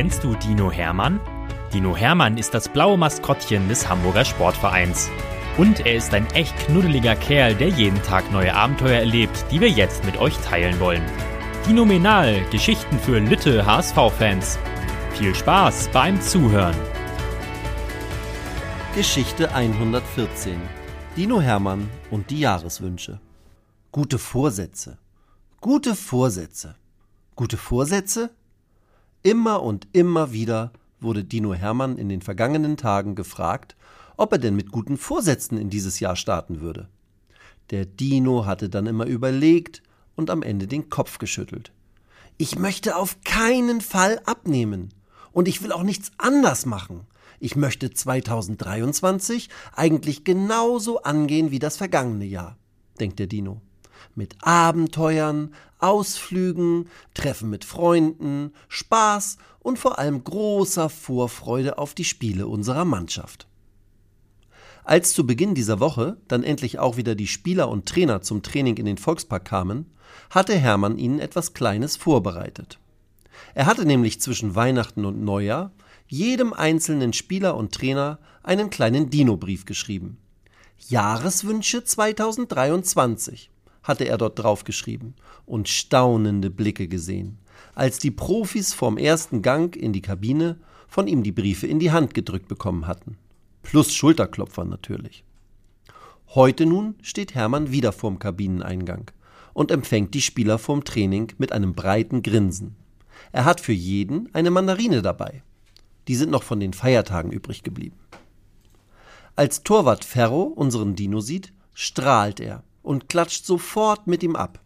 Kennst du Dino Hermann? Dino Hermann ist das blaue Maskottchen des Hamburger Sportvereins. Und er ist ein echt knuddeliger Kerl, der jeden Tag neue Abenteuer erlebt, die wir jetzt mit euch teilen wollen. Dinominal, Geschichten für Lütte HSV-Fans. Viel Spaß beim Zuhören. Geschichte 114. Dino Hermann und die Jahreswünsche. Gute Vorsätze. Gute Vorsätze. Gute Vorsätze? Immer und immer wieder wurde Dino Hermann in den vergangenen Tagen gefragt, ob er denn mit guten Vorsätzen in dieses Jahr starten würde. Der Dino hatte dann immer überlegt und am Ende den Kopf geschüttelt. Ich möchte auf keinen Fall abnehmen. Und ich will auch nichts anders machen. Ich möchte 2023 eigentlich genauso angehen wie das vergangene Jahr, denkt der Dino mit Abenteuern, Ausflügen, Treffen mit Freunden, Spaß und vor allem großer Vorfreude auf die Spiele unserer Mannschaft. Als zu Beginn dieser Woche dann endlich auch wieder die Spieler und Trainer zum Training in den Volkspark kamen, hatte Hermann ihnen etwas Kleines vorbereitet. Er hatte nämlich zwischen Weihnachten und Neujahr jedem einzelnen Spieler und Trainer einen kleinen Dino-Brief geschrieben. Jahreswünsche 2023 hatte er dort draufgeschrieben und staunende Blicke gesehen, als die Profis vorm ersten Gang in die Kabine von ihm die Briefe in die Hand gedrückt bekommen hatten. Plus Schulterklopfer natürlich. Heute nun steht Hermann wieder vorm Kabineneingang und empfängt die Spieler vorm Training mit einem breiten Grinsen. Er hat für jeden eine Mandarine dabei. Die sind noch von den Feiertagen übrig geblieben. Als Torwart Ferro unseren Dino sieht, strahlt er und klatscht sofort mit ihm ab.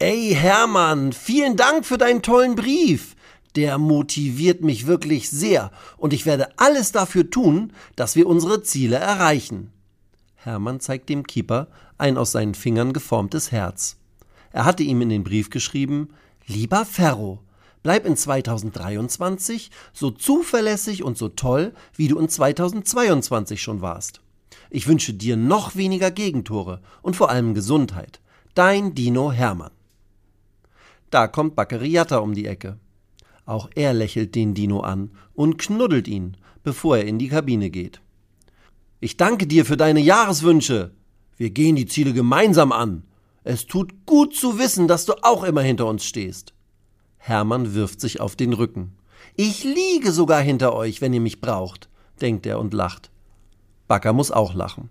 Ey Hermann, vielen Dank für deinen tollen Brief. Der motiviert mich wirklich sehr und ich werde alles dafür tun, dass wir unsere Ziele erreichen. Hermann zeigt dem Keeper ein aus seinen Fingern geformtes Herz. Er hatte ihm in den Brief geschrieben, Lieber Ferro, bleib in 2023 so zuverlässig und so toll, wie du in 2022 schon warst. Ich wünsche dir noch weniger Gegentore und vor allem Gesundheit. Dein Dino Hermann. Da kommt Baccariata um die Ecke. Auch er lächelt den Dino an und knuddelt ihn, bevor er in die Kabine geht. Ich danke dir für deine Jahreswünsche. Wir gehen die Ziele gemeinsam an. Es tut gut zu wissen, dass du auch immer hinter uns stehst. Hermann wirft sich auf den Rücken. Ich liege sogar hinter euch, wenn ihr mich braucht, denkt er und lacht. Backer muss auch lachen.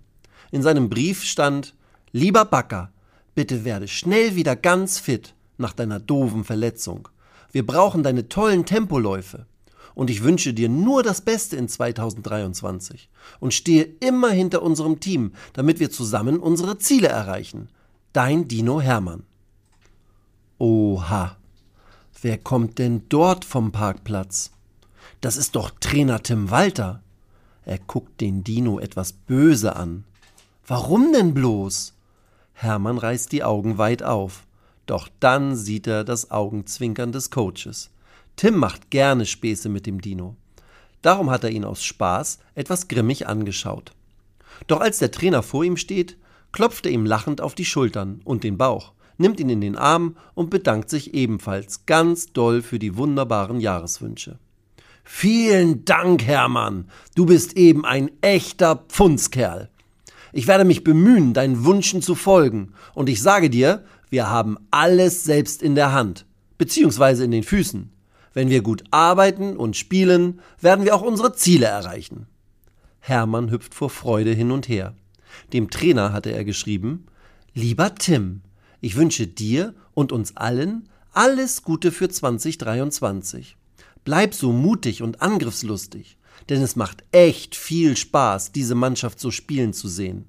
In seinem Brief stand Lieber Backer, bitte werde schnell wieder ganz fit nach deiner doofen Verletzung. Wir brauchen deine tollen Tempoläufe. Und ich wünsche dir nur das Beste in 2023 und stehe immer hinter unserem Team, damit wir zusammen unsere Ziele erreichen. Dein Dino Hermann. Oha, wer kommt denn dort vom Parkplatz? Das ist doch Trainer Tim Walter. Er guckt den Dino etwas böse an. Warum denn bloß? Hermann reißt die Augen weit auf. Doch dann sieht er das Augenzwinkern des Coaches. Tim macht gerne Späße mit dem Dino. Darum hat er ihn aus Spaß etwas grimmig angeschaut. Doch als der Trainer vor ihm steht, klopft er ihm lachend auf die Schultern und den Bauch, nimmt ihn in den Arm und bedankt sich ebenfalls ganz doll für die wunderbaren Jahreswünsche. Vielen Dank, Hermann. Du bist eben ein echter Pfundskerl. Ich werde mich bemühen, deinen Wünschen zu folgen. Und ich sage dir, wir haben alles selbst in der Hand, beziehungsweise in den Füßen. Wenn wir gut arbeiten und spielen, werden wir auch unsere Ziele erreichen. Hermann hüpft vor Freude hin und her. Dem Trainer hatte er geschrieben, Lieber Tim, ich wünsche dir und uns allen alles Gute für 2023. Bleib so mutig und angriffslustig, denn es macht echt viel Spaß, diese Mannschaft so spielen zu sehen.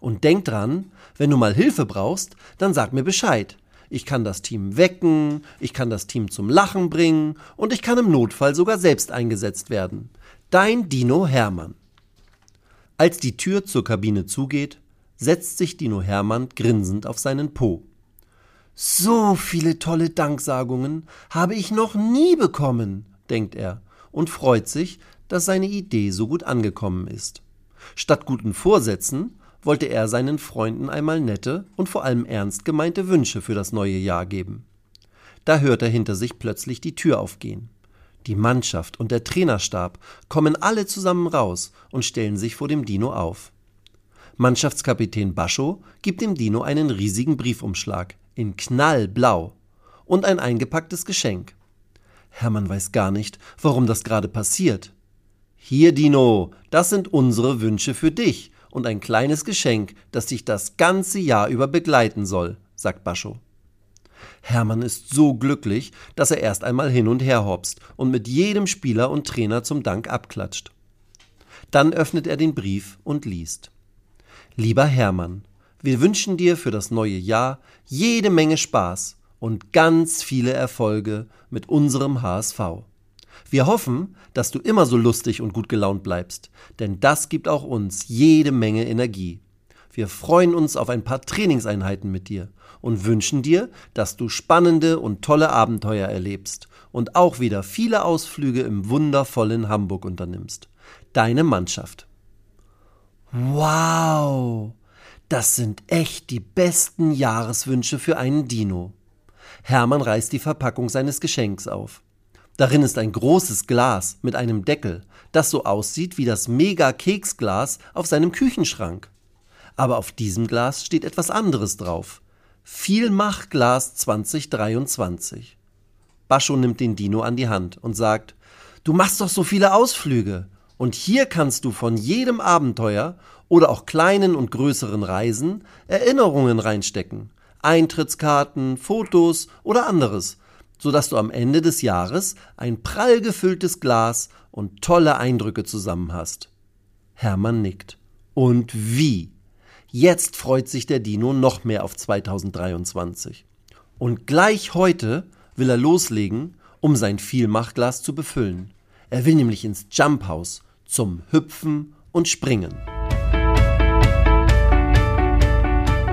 Und denk dran, wenn du mal Hilfe brauchst, dann sag mir Bescheid. Ich kann das Team wecken, ich kann das Team zum Lachen bringen und ich kann im Notfall sogar selbst eingesetzt werden. Dein Dino Hermann. Als die Tür zur Kabine zugeht, setzt sich Dino Hermann grinsend auf seinen Po. So viele tolle Danksagungen habe ich noch nie bekommen, denkt er und freut sich, dass seine Idee so gut angekommen ist. Statt guten Vorsätzen wollte er seinen Freunden einmal nette und vor allem ernst gemeinte Wünsche für das neue Jahr geben. Da hört er hinter sich plötzlich die Tür aufgehen. Die Mannschaft und der Trainerstab kommen alle zusammen raus und stellen sich vor dem Dino auf. Mannschaftskapitän Bascho gibt dem Dino einen riesigen Briefumschlag in knallblau und ein eingepacktes Geschenk. Hermann weiß gar nicht, warum das gerade passiert. Hier, Dino, das sind unsere Wünsche für dich und ein kleines Geschenk, das dich das ganze Jahr über begleiten soll, sagt Bascho. Hermann ist so glücklich, dass er erst einmal hin und her hopst und mit jedem Spieler und Trainer zum Dank abklatscht. Dann öffnet er den Brief und liest. Lieber Hermann, wir wünschen dir für das neue Jahr jede Menge Spaß und ganz viele Erfolge mit unserem HSV. Wir hoffen, dass du immer so lustig und gut gelaunt bleibst, denn das gibt auch uns jede Menge Energie. Wir freuen uns auf ein paar Trainingseinheiten mit dir und wünschen dir, dass du spannende und tolle Abenteuer erlebst und auch wieder viele Ausflüge im wundervollen Hamburg unternimmst. Deine Mannschaft. Wow, das sind echt die besten Jahreswünsche für einen Dino. Hermann reißt die Verpackung seines Geschenks auf. Darin ist ein großes Glas mit einem Deckel, das so aussieht wie das Mega-Keksglas auf seinem Küchenschrank. Aber auf diesem Glas steht etwas anderes drauf. Vielmachglas 2023. Bascho nimmt den Dino an die Hand und sagt, du machst doch so viele Ausflüge. Und hier kannst du von jedem Abenteuer oder auch kleinen und größeren Reisen Erinnerungen reinstecken. Eintrittskarten, Fotos oder anderes, sodass du am Ende des Jahres ein prall gefülltes Glas und tolle Eindrücke zusammen hast. Hermann nickt. Und wie? Jetzt freut sich der Dino noch mehr auf 2023. Und gleich heute will er loslegen, um sein Vielmachglas zu befüllen. Er will nämlich ins Jump House zum Hüpfen und Springen.